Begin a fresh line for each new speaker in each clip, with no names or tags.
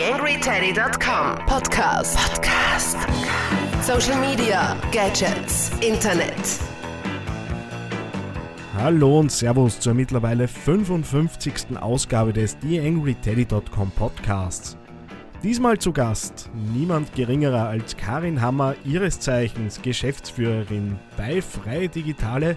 TheAngryTeddy.com Podcast. Podcast. Social Media, Gadgets, Internet.
Hallo und Servus zur mittlerweile 55. Ausgabe des TheAngryTeddy.com Podcasts. Diesmal zu Gast niemand geringerer als Karin Hammer, ihres Zeichens Geschäftsführerin bei Freie Digitale.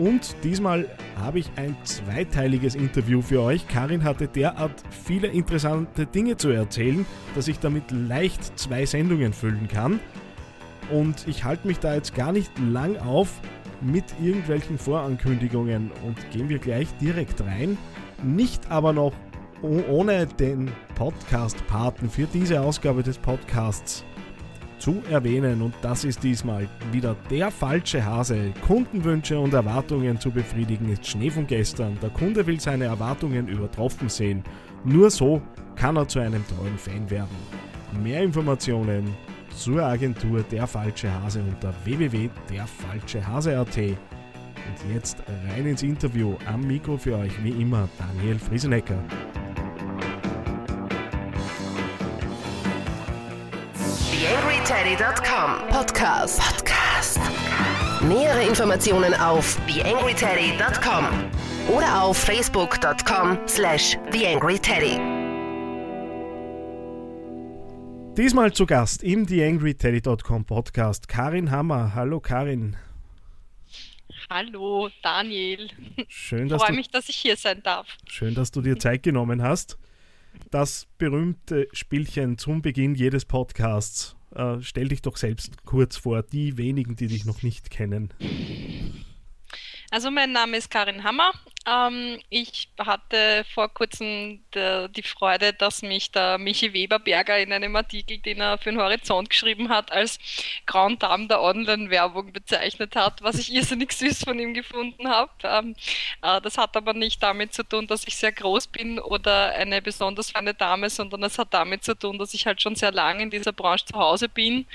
Und diesmal habe ich ein zweiteiliges Interview für euch. Karin hatte derart viele interessante Dinge zu erzählen, dass ich damit leicht zwei Sendungen füllen kann. Und ich halte mich da jetzt gar nicht lang auf mit irgendwelchen Vorankündigungen und gehen wir gleich direkt rein. Nicht aber noch ohne den Podcast-Paten für diese Ausgabe des Podcasts zu erwähnen. Und das ist diesmal wieder der falsche Hase. Kundenwünsche und Erwartungen zu befriedigen ist Schnee von gestern. Der Kunde will seine Erwartungen übertroffen sehen. Nur so kann er zu einem treuen Fan werden. Mehr Informationen zur Agentur Der Falsche Hase unter www.derfalschehase.at. Und jetzt rein ins Interview. Am Mikro für euch wie immer Daniel Friesenecker.
TheAngryTeddy.com Podcast. Podcast. Nähere Informationen auf TheAngryTeddy.com oder auf Facebook.com slash TheAngryTeddy.
Diesmal zu Gast im TheAngryTeddy.com Podcast Karin Hammer. Hallo Karin.
Hallo Daniel.
Schön,
Ich
dass
freue
du,
mich, dass ich hier sein darf.
schön, dass du dir Zeit genommen hast. Das berühmte Spielchen zum Beginn jedes Podcasts. Äh, stell dich doch selbst kurz vor, die wenigen, die dich noch nicht kennen.
Also mein Name ist Karin Hammer. Ähm, ich hatte vor kurzem die Freude, dass mich der Michi Weberberger in einem Artikel, den er für den Horizont geschrieben hat, als Grand Dame der Online-Werbung bezeichnet hat, was ich irrsinnig süß von ihm gefunden habe. Ähm, äh, das hat aber nicht damit zu tun, dass ich sehr groß bin oder eine besonders feine Dame, sondern es hat damit zu tun, dass ich halt schon sehr lange in dieser Branche zu Hause bin.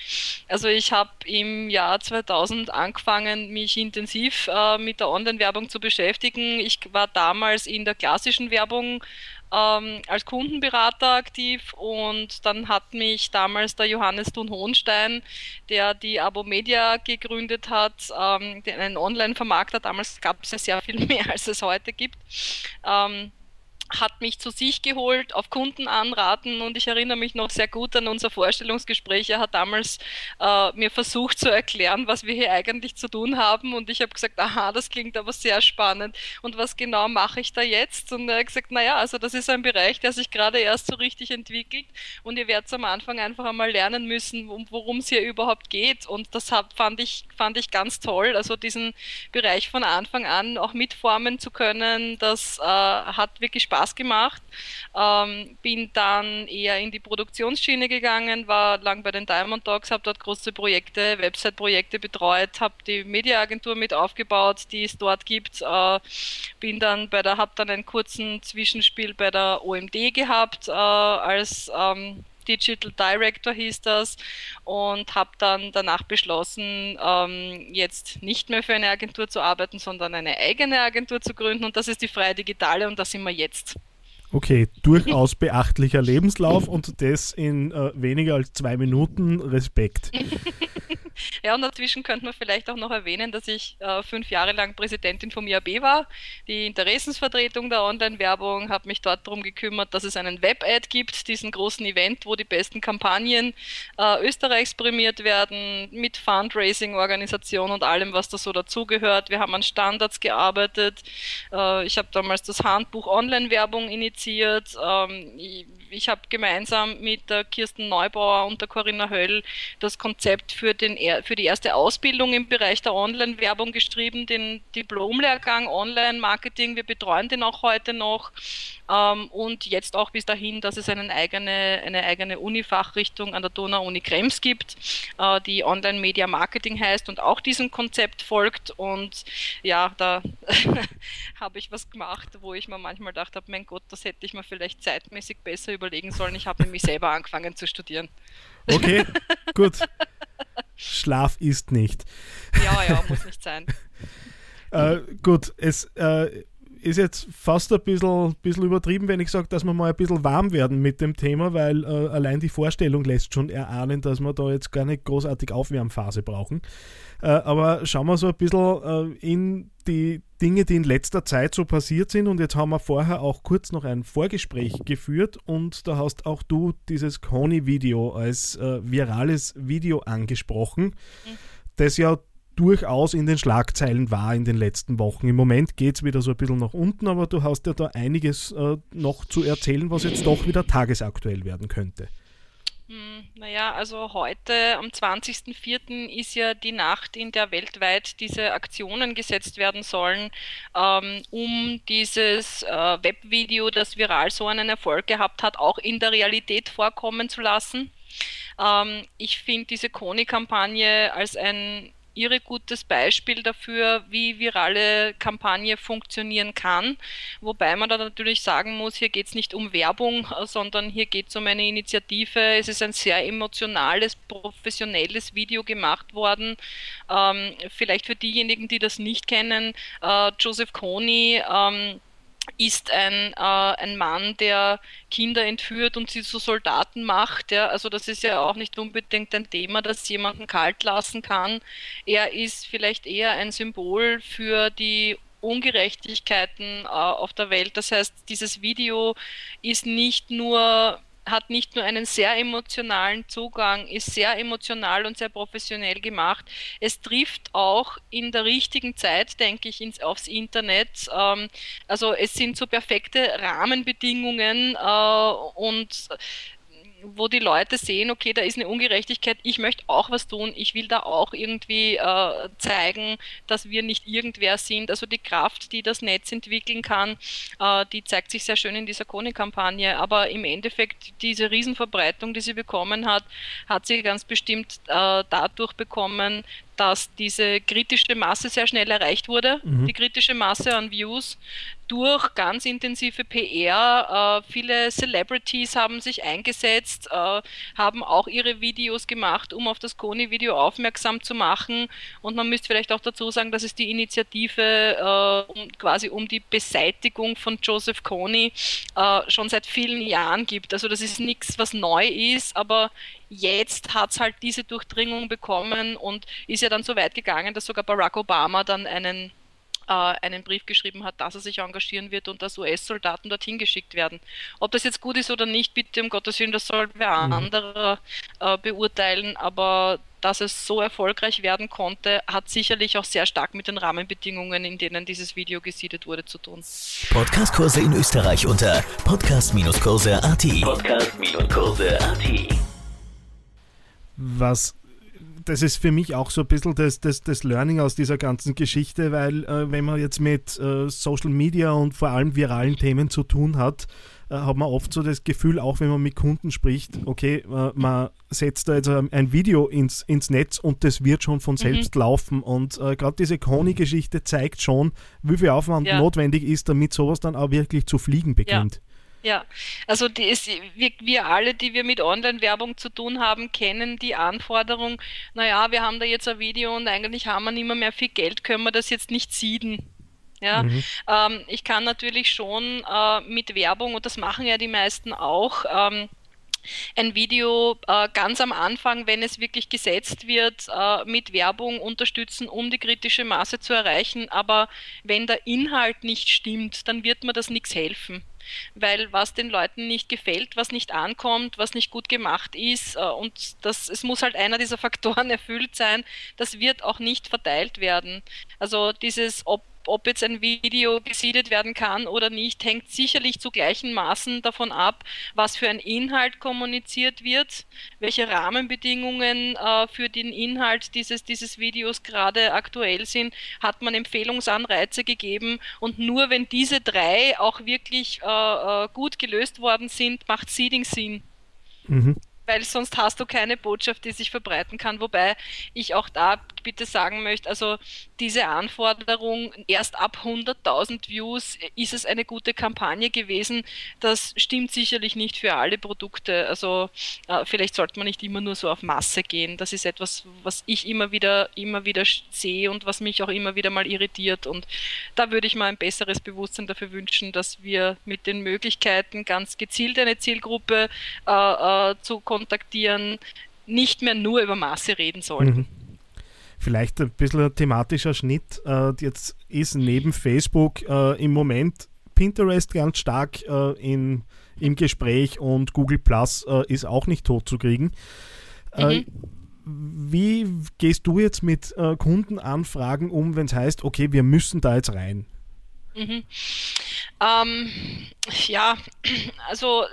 Also ich habe im Jahr 2000 angefangen, mich intensiv äh, mit der Online-Werbung zu beschäftigen. Ich war damals in der klassischen Werbung ähm, als Kundenberater aktiv und dann hat mich damals der Johannes Thun-Hohenstein, der die Abomedia gegründet hat, ähm, einen Online-Vermarkter, damals gab es ja sehr viel mehr, als es heute gibt, ähm, hat mich zu sich geholt, auf Kunden anraten und ich erinnere mich noch sehr gut an unser Vorstellungsgespräch. Er hat damals äh, mir versucht zu erklären, was wir hier eigentlich zu tun haben und ich habe gesagt, aha, das klingt aber sehr spannend und was genau mache ich da jetzt? Und er hat gesagt, naja, also das ist ein Bereich, der sich gerade erst so richtig entwickelt und ihr werdet am Anfang einfach einmal lernen müssen, um, worum es hier überhaupt geht und das hab, fand, ich, fand ich ganz toll, also diesen Bereich von Anfang an auch mitformen zu können, das äh, hat wirklich Spaß gemacht. Ähm, bin dann eher in die Produktionsschiene gegangen, war lang bei den Diamond Dogs, habe dort große Projekte, Website-Projekte betreut, habe die Mediaagentur mit aufgebaut, die es dort gibt. Äh, bin dann bei der, habe dann einen kurzen Zwischenspiel bei der OMD gehabt äh, als ähm, Digital Director hieß das und habe dann danach beschlossen, ähm, jetzt nicht mehr für eine Agentur zu arbeiten, sondern eine eigene Agentur zu gründen und das ist die Freie Digitale und da sind wir jetzt.
Okay, durchaus beachtlicher Lebenslauf und das in äh, weniger als zwei Minuten. Respekt.
Ja, und dazwischen könnte man vielleicht auch noch erwähnen, dass ich äh, fünf Jahre lang Präsidentin vom IAB war, die Interessensvertretung der Online-Werbung, habe mich dort darum gekümmert, dass es einen Web-Ad gibt, diesen großen Event, wo die besten Kampagnen äh, Österreichs prämiert werden, mit Fundraising, Organisation und allem, was da so dazugehört. Wir haben an Standards gearbeitet. Äh, ich habe damals das Handbuch Online-Werbung initiiert. Ähm, ich ich habe gemeinsam mit der Kirsten Neubauer und der Corinna Höll das Konzept für, den, für die erste Ausbildung im Bereich der Online-Werbung geschrieben, den Diplomlehrgang Online-Marketing. Wir betreuen den auch heute noch ähm, und jetzt auch bis dahin, dass es eine eigene, eine eigene Uni-Fachrichtung an der Donau-Uni Krems gibt, äh, die Online-Media-Marketing heißt und auch diesem Konzept folgt. Und ja, da habe ich was gemacht, wo ich mir manchmal gedacht habe, mein Gott, das hätte ich mir vielleicht zeitmäßig besser überlegen sollen. Ich habe nämlich selber angefangen zu studieren.
Okay, gut. Schlaf ist nicht.
Ja, ja, muss nicht sein.
Äh, gut, es, äh, ist jetzt fast ein bisschen, bisschen übertrieben, wenn ich sage, dass wir mal ein bisschen warm werden mit dem Thema, weil äh, allein die Vorstellung lässt schon erahnen, dass wir da jetzt gar nicht großartig Aufwärmphase brauchen. Äh, aber schauen wir so ein bisschen äh, in die Dinge, die in letzter Zeit so passiert sind. Und jetzt haben wir vorher auch kurz noch ein Vorgespräch geführt und da hast auch du dieses Coney-Video als äh, virales Video angesprochen, mhm. das ja durchaus in den Schlagzeilen war in den letzten Wochen. Im Moment geht es wieder so ein bisschen nach unten, aber du hast ja da einiges äh, noch zu erzählen, was jetzt doch wieder tagesaktuell werden könnte.
Hm, naja, also heute am 20.04. ist ja die Nacht, in der weltweit diese Aktionen gesetzt werden sollen, ähm, um dieses äh, Webvideo, das viral so einen Erfolg gehabt hat, auch in der Realität vorkommen zu lassen. Ähm, ich finde diese Koni-Kampagne als ein irre gutes Beispiel dafür, wie virale Kampagne funktionieren kann. Wobei man da natürlich sagen muss, hier geht es nicht um Werbung, sondern hier geht es um eine Initiative. Es ist ein sehr emotionales, professionelles Video gemacht worden. Ähm, vielleicht für diejenigen, die das nicht kennen, äh, Joseph Kony. Ähm, ist ein, äh, ein Mann, der Kinder entführt und sie zu Soldaten macht. Ja? Also das ist ja auch nicht unbedingt ein Thema, das jemanden kalt lassen kann. Er ist vielleicht eher ein Symbol für die Ungerechtigkeiten äh, auf der Welt. Das heißt, dieses Video ist nicht nur hat nicht nur einen sehr emotionalen Zugang, ist sehr emotional und sehr professionell gemacht. Es trifft auch in der richtigen Zeit, denke ich, ins, aufs Internet. Ähm, also es sind so perfekte Rahmenbedingungen äh, und wo die Leute sehen, okay, da ist eine Ungerechtigkeit, ich möchte auch was tun, ich will da auch irgendwie äh, zeigen, dass wir nicht irgendwer sind. Also die Kraft, die das Netz entwickeln kann, äh, die zeigt sich sehr schön in dieser Kone-Kampagne. Aber im Endeffekt, diese Riesenverbreitung, die sie bekommen hat, hat sie ganz bestimmt äh, dadurch bekommen, dass diese kritische Masse sehr schnell erreicht wurde, mhm. die kritische Masse an Views durch ganz intensive PR. Äh, viele Celebrities haben sich eingesetzt, äh, haben auch ihre Videos gemacht, um auf das Kony-Video aufmerksam zu machen. Und man müsste vielleicht auch dazu sagen, dass es die Initiative äh, um, quasi um die Beseitigung von Joseph Kony äh, schon seit vielen Jahren gibt. Also das ist nichts, was neu ist, aber jetzt hat es halt diese Durchdringung bekommen und ist ja dann so weit gegangen, dass sogar Barack Obama dann einen äh, einen Brief geschrieben hat, dass er sich engagieren wird und dass US-Soldaten dorthin geschickt werden. Ob das jetzt gut ist oder nicht, bitte um Gottes Willen, das soll wer mhm. anderer äh, beurteilen, aber dass es so erfolgreich werden konnte, hat sicherlich auch sehr stark mit den Rahmenbedingungen, in denen dieses Video gesiedet wurde, zu tun.
Podcastkurse in Österreich unter podcast-kurse.at. Podcast-kurse.at
was das ist für mich auch so ein bisschen das, das, das Learning aus dieser ganzen Geschichte, weil äh, wenn man jetzt mit äh, Social Media und vor allem viralen Themen zu tun hat, äh, hat man oft so das Gefühl, auch wenn man mit Kunden spricht, okay, äh, man setzt da jetzt ein Video ins, ins Netz und das wird schon von selbst mhm. laufen. Und äh, gerade diese Kony-Geschichte zeigt schon, wie viel Aufwand ja. notwendig ist, damit sowas dann auch wirklich zu fliegen beginnt.
Ja. Ja, also die ist, wir, wir alle, die wir mit Online-Werbung zu tun haben, kennen die Anforderung, naja, wir haben da jetzt ein Video und eigentlich haben wir nicht mehr, mehr viel Geld, können wir das jetzt nicht sieden. Ja, mhm. ähm, ich kann natürlich schon äh, mit Werbung, und das machen ja die meisten auch, ähm, ein Video äh, ganz am Anfang, wenn es wirklich gesetzt wird, äh, mit Werbung unterstützen, um die kritische Masse zu erreichen. Aber wenn der Inhalt nicht stimmt, dann wird mir das nichts helfen weil was den Leuten nicht gefällt, was nicht ankommt, was nicht gut gemacht ist äh, und das, es muss halt einer dieser Faktoren erfüllt sein, das wird auch nicht verteilt werden. Also dieses, ob ob jetzt ein Video gesiedet werden kann oder nicht, hängt sicherlich zu gleichen Maßen davon ab, was für ein Inhalt kommuniziert wird, welche Rahmenbedingungen äh, für den Inhalt dieses, dieses Videos gerade aktuell sind, hat man Empfehlungsanreize gegeben und nur wenn diese drei auch wirklich äh, äh gut gelöst worden sind, macht Seeding Sinn. Mhm weil sonst hast du keine Botschaft, die sich verbreiten kann. Wobei ich auch da bitte sagen möchte, also diese Anforderung, erst ab 100.000 Views ist es eine gute Kampagne gewesen, das stimmt sicherlich nicht für alle Produkte. Also äh, vielleicht sollte man nicht immer nur so auf Masse gehen. Das ist etwas, was ich immer wieder, immer wieder sehe und was mich auch immer wieder mal irritiert. Und da würde ich mal ein besseres Bewusstsein dafür wünschen, dass wir mit den Möglichkeiten ganz gezielt eine Zielgruppe äh, äh, zu kontaktieren, nicht mehr nur über Maße reden sollten. Mhm.
Vielleicht ein bisschen ein thematischer Schnitt. Äh, jetzt ist neben Facebook äh, im Moment Pinterest ganz stark äh, in, im Gespräch und Google Plus äh, ist auch nicht tot zu kriegen. Äh, mhm. Wie gehst du jetzt mit äh, Kundenanfragen um, wenn es heißt, okay, wir müssen da jetzt rein?
Mhm. Ähm, ja, also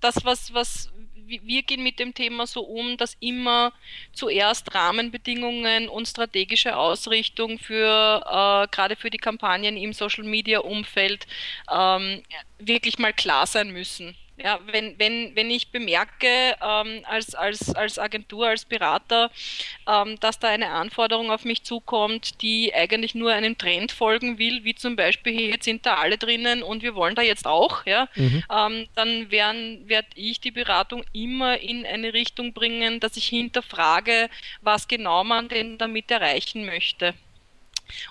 das, was, was wir gehen mit dem Thema so um, dass immer zuerst Rahmenbedingungen und strategische Ausrichtung für äh, gerade für die Kampagnen im Social Media Umfeld ähm, wirklich mal klar sein müssen. Ja, wenn, wenn, wenn ich bemerke ähm, als, als, als Agentur, als Berater, ähm, dass da eine Anforderung auf mich zukommt, die eigentlich nur einem Trend folgen will, wie zum Beispiel, hey, jetzt sind da alle drinnen und wir wollen da jetzt auch, ja, mhm. ähm, dann werde ich die Beratung immer in eine Richtung bringen, dass ich hinterfrage, was genau man denn damit erreichen möchte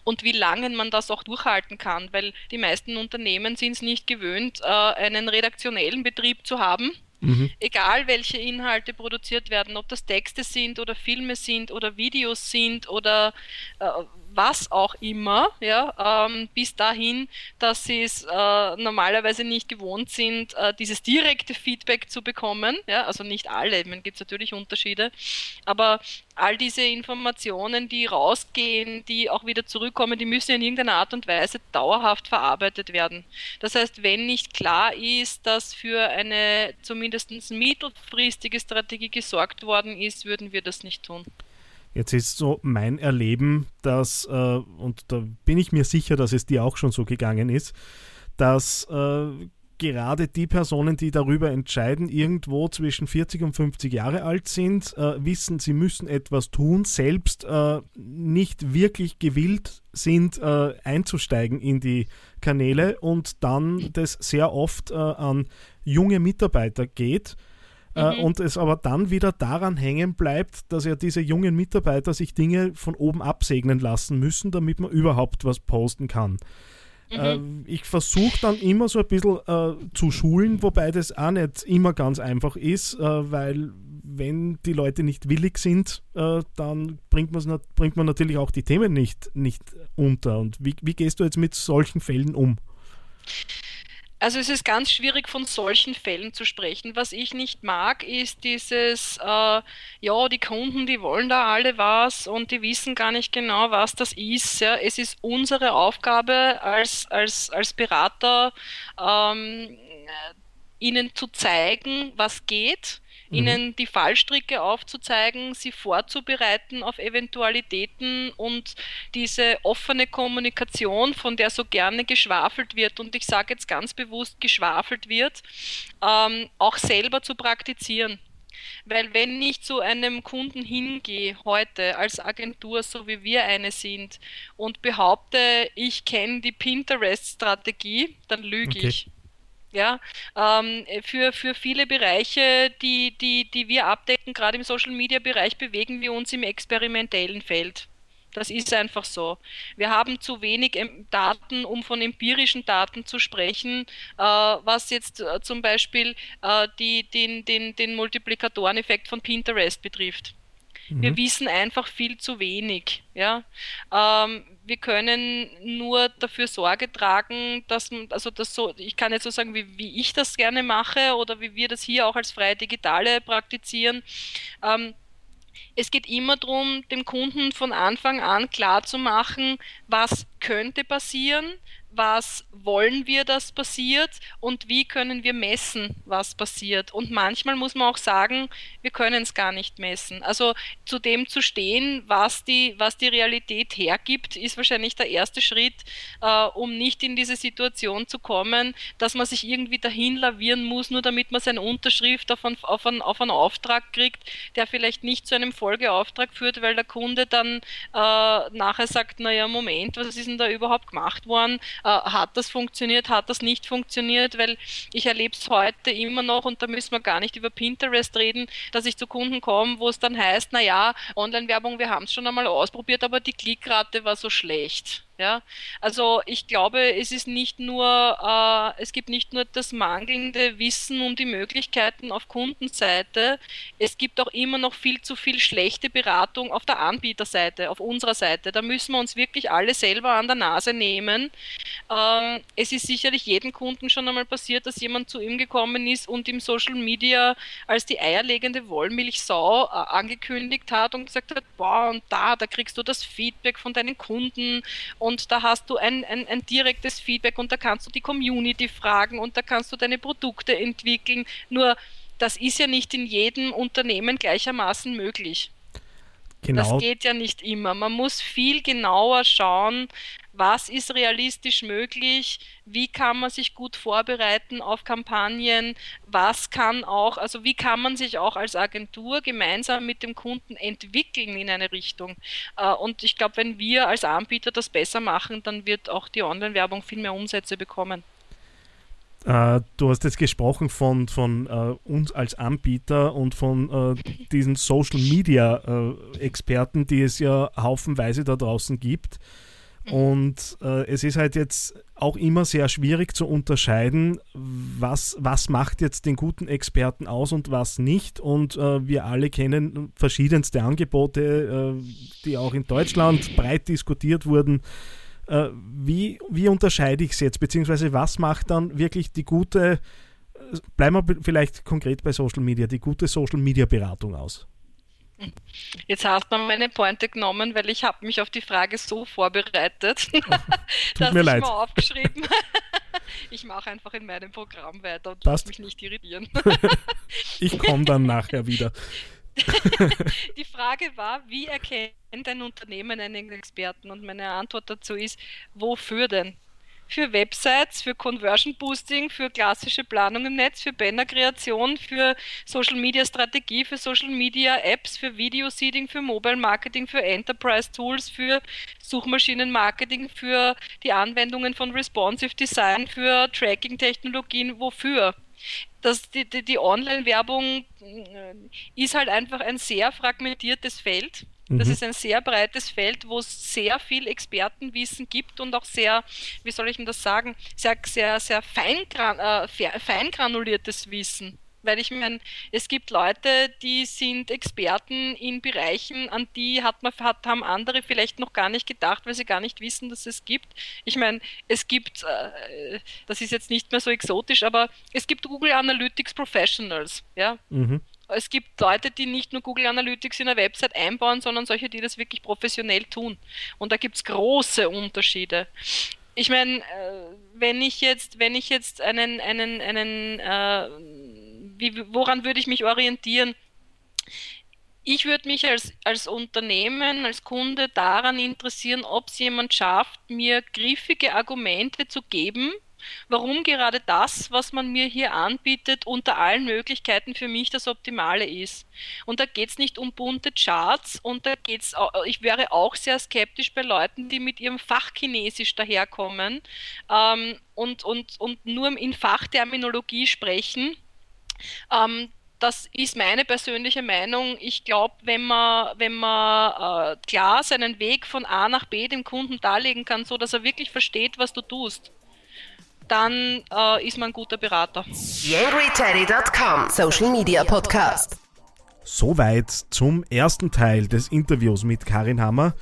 und wie lange man das auch durchhalten kann, weil die meisten Unternehmen sind es nicht gewöhnt, äh, einen redaktionellen Betrieb zu haben. Mhm. Egal welche Inhalte produziert werden, ob das Texte sind oder Filme sind oder Videos sind oder äh, was auch immer, ja, ähm, bis dahin, dass sie es äh, normalerweise nicht gewohnt sind, äh, dieses direkte Feedback zu bekommen. Ja, also nicht alle, man gibt es natürlich Unterschiede, aber all diese Informationen, die rausgehen, die auch wieder zurückkommen, die müssen in irgendeiner Art und Weise dauerhaft verarbeitet werden. Das heißt, wenn nicht klar ist, dass für eine zumindest mittelfristige Strategie gesorgt worden ist, würden wir das nicht tun.
Jetzt ist so mein Erleben, dass, äh, und da bin ich mir sicher, dass es dir auch schon so gegangen ist, dass äh, gerade die Personen, die darüber entscheiden, irgendwo zwischen 40 und 50 Jahre alt sind, äh, wissen, sie müssen etwas tun, selbst äh, nicht wirklich gewillt sind, äh, einzusteigen in die Kanäle und dann das sehr oft äh, an junge Mitarbeiter geht äh, mhm. und es aber dann wieder daran hängen bleibt, dass ja diese jungen Mitarbeiter sich Dinge von oben absegnen lassen müssen, damit man überhaupt was posten kann. Mhm. Ich versuche dann immer so ein bisschen äh, zu schulen, wobei das auch nicht immer ganz einfach ist, äh, weil wenn die Leute nicht willig sind, äh, dann bringt, bringt man natürlich auch die Themen nicht, nicht unter. Und wie, wie gehst du jetzt mit solchen Fällen um?
Also es ist ganz schwierig von solchen Fällen zu sprechen. Was ich nicht mag, ist dieses, äh, ja, die Kunden, die wollen da alle was und die wissen gar nicht genau, was das ist. Ja. Es ist unsere Aufgabe als, als, als Berater, ähm, ihnen zu zeigen, was geht Mhm. ihnen die Fallstricke aufzuzeigen, sie vorzubereiten auf Eventualitäten und diese offene Kommunikation, von der so gerne geschwafelt wird, und ich sage jetzt ganz bewusst geschwafelt wird, ähm, auch selber zu praktizieren. Weil wenn ich zu einem Kunden hingehe heute als Agentur, so wie wir eine sind, und behaupte, ich kenne die Pinterest-Strategie, dann lüge okay. ich. Ja, ähm, für, für viele Bereiche, die, die, die wir abdecken, gerade im Social Media Bereich, bewegen wir uns im experimentellen Feld. Das ist einfach so. Wir haben zu wenig Daten, um von empirischen Daten zu sprechen, äh, was jetzt äh, zum Beispiel äh, die, den, den, den Multiplikatoreneffekt von Pinterest betrifft. Wir mhm. wissen einfach viel zu wenig. Ja? Ähm, wir können nur dafür Sorge tragen, dass also das so, ich kann jetzt so sagen, wie, wie ich das gerne mache oder wie wir das hier auch als freie Digitale praktizieren. Ähm, es geht immer darum, dem Kunden von Anfang an klar zu machen, was könnte passieren, was wollen wir, dass passiert und wie können wir messen, was passiert. Und manchmal muss man auch sagen, wir können es gar nicht messen. Also zu dem zu stehen, was die, was die Realität hergibt, ist wahrscheinlich der erste Schritt, äh, um nicht in diese Situation zu kommen, dass man sich irgendwie dahin lavieren muss, nur damit man seine Unterschrift auf einen, auf einen, auf einen Auftrag kriegt, der vielleicht nicht zu einem Folgeauftrag führt, weil der Kunde dann äh, nachher sagt, naja, Moment, was ist denn da überhaupt gemacht worden? Äh, hat das funktioniert, hat das nicht funktioniert, weil ich erlebe es heute immer noch und da müssen wir gar nicht über Pinterest reden, dass ich zu Kunden komme, wo es dann heißt, naja, Online-Werbung, wir haben es schon einmal ausprobiert, aber die Klickrate war so schlecht. Ja, also ich glaube, es ist nicht nur, äh, es gibt nicht nur das mangelnde Wissen um die Möglichkeiten auf Kundenseite, es gibt auch immer noch viel zu viel schlechte Beratung auf der Anbieterseite, auf unserer Seite. Da müssen wir uns wirklich alle selber an der Nase nehmen. Ähm, es ist sicherlich jedem Kunden schon einmal passiert, dass jemand zu ihm gekommen ist und im Social Media als die eierlegende Wollmilchsau äh, angekündigt hat und gesagt hat, boah, und da, da kriegst du das Feedback von deinen Kunden und und da hast du ein, ein, ein direktes Feedback und da kannst du die Community fragen und da kannst du deine Produkte entwickeln. Nur das ist ja nicht in jedem Unternehmen gleichermaßen möglich. Genau. Das geht ja nicht immer. Man muss viel genauer schauen, was ist realistisch möglich, wie kann man sich gut vorbereiten auf Kampagnen, was kann auch, also wie kann man sich auch als Agentur gemeinsam mit dem Kunden entwickeln in eine Richtung. Äh, und ich glaube, wenn wir als Anbieter das besser machen, dann wird auch die Online-Werbung viel mehr Umsätze bekommen.
Uh, du hast jetzt gesprochen von, von uh, uns als Anbieter und von uh, diesen Social Media Experten, die es ja haufenweise da draußen gibt. Und äh, es ist halt jetzt auch immer sehr schwierig zu unterscheiden, was, was macht jetzt den guten Experten aus und was nicht. Und äh, wir alle kennen verschiedenste Angebote, äh, die auch in Deutschland breit diskutiert wurden. Äh, wie, wie unterscheide ich es jetzt, beziehungsweise was macht dann wirklich die gute, äh, bleiben wir vielleicht konkret bei Social Media, die gute Social Media Beratung aus?
Jetzt hast du meine Pointe genommen, weil ich habe mich auf die Frage so vorbereitet, dass ich leid. mal aufgeschrieben Ich mache einfach in meinem Programm weiter und lass mich nicht irritieren.
ich komme dann nachher wieder.
die Frage war, wie erkennt ein Unternehmen einen Experten? Und meine Antwort dazu ist, wofür denn? Für Websites, für Conversion Boosting, für klassische Planung im Netz, für Bannerkreation, für Social Media Strategie, für Social Media Apps, für Video Seeding, für Mobile Marketing, für Enterprise Tools, für Suchmaschinenmarketing, für die Anwendungen von Responsive Design, für Tracking Technologien, wofür? Das, die, die, die Online-Werbung äh, ist halt einfach ein sehr fragmentiertes Feld das mhm. ist ein sehr breites Feld, wo es sehr viel Expertenwissen gibt und auch sehr, wie soll ich denn das sagen, sehr, sehr, sehr feingran, äh, feingranuliertes Wissen. Weil ich meine, es gibt Leute, die sind Experten in Bereichen, an die hat man, hat, haben andere vielleicht noch gar nicht gedacht, weil sie gar nicht wissen, dass es gibt. Ich meine, es gibt, äh, das ist jetzt nicht mehr so exotisch, aber es gibt Google Analytics Professionals, ja. Mhm es gibt Leute, die nicht nur Google Analytics in der Website einbauen, sondern solche, die das wirklich professionell tun. Und da gibt es große Unterschiede. Ich meine, äh, wenn ich jetzt, wenn ich jetzt einen, einen, einen, äh, wie, woran würde ich mich orientieren? Ich würde mich als, als Unternehmen, als Kunde daran interessieren, ob es jemand schafft, mir griffige Argumente zu geben, warum gerade das, was man mir hier anbietet, unter allen Möglichkeiten für mich das Optimale ist. Und da geht es nicht um bunte Charts und da geht's, ich wäre auch sehr skeptisch bei Leuten, die mit ihrem Fachchinesisch daherkommen ähm, und, und, und nur in Fachterminologie sprechen. Ähm, das ist meine persönliche Meinung. Ich glaube, wenn man, wenn man äh, klar seinen Weg von A nach B dem Kunden darlegen kann, so dass er wirklich versteht, was du tust, dann äh, ist man ein guter Berater.
YangryTeddy.com Social Media Podcast.
Soweit zum ersten Teil des Interviews mit Karin Hammer.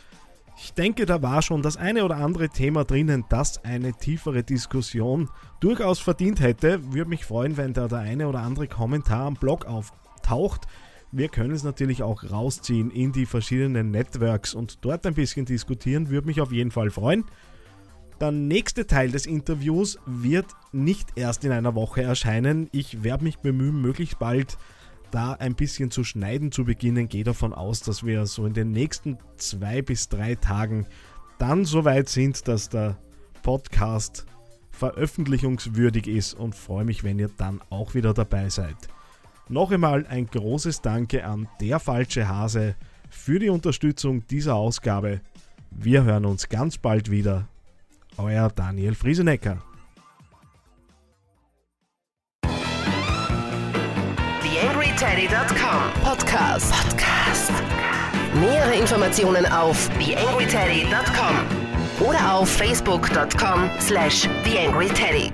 Ich denke, da war schon das eine oder andere Thema drinnen, das eine tiefere Diskussion durchaus verdient hätte. Würde mich freuen, wenn da der eine oder andere Kommentar am Blog auftaucht. Wir können es natürlich auch rausziehen in die verschiedenen Networks und dort ein bisschen diskutieren. Würde mich auf jeden Fall freuen. Der nächste Teil des Interviews wird nicht erst in einer Woche erscheinen. Ich werde mich bemühen, möglichst bald da ein bisschen zu schneiden zu beginnen. Gehe davon aus, dass wir so in den nächsten zwei bis drei Tagen dann so weit sind, dass der Podcast veröffentlichungswürdig ist und freue mich, wenn ihr dann auch wieder dabei seid. Noch einmal ein großes Danke an der falsche Hase für die Unterstützung dieser Ausgabe. Wir hören uns ganz bald wieder euer Daniel Friesenecker.
TheAngryTeddy.com Podcast. Podcast. Nähere Informationen auf TheAngryTeddy.com oder auf Facebook.com slash TheAngryTeddy.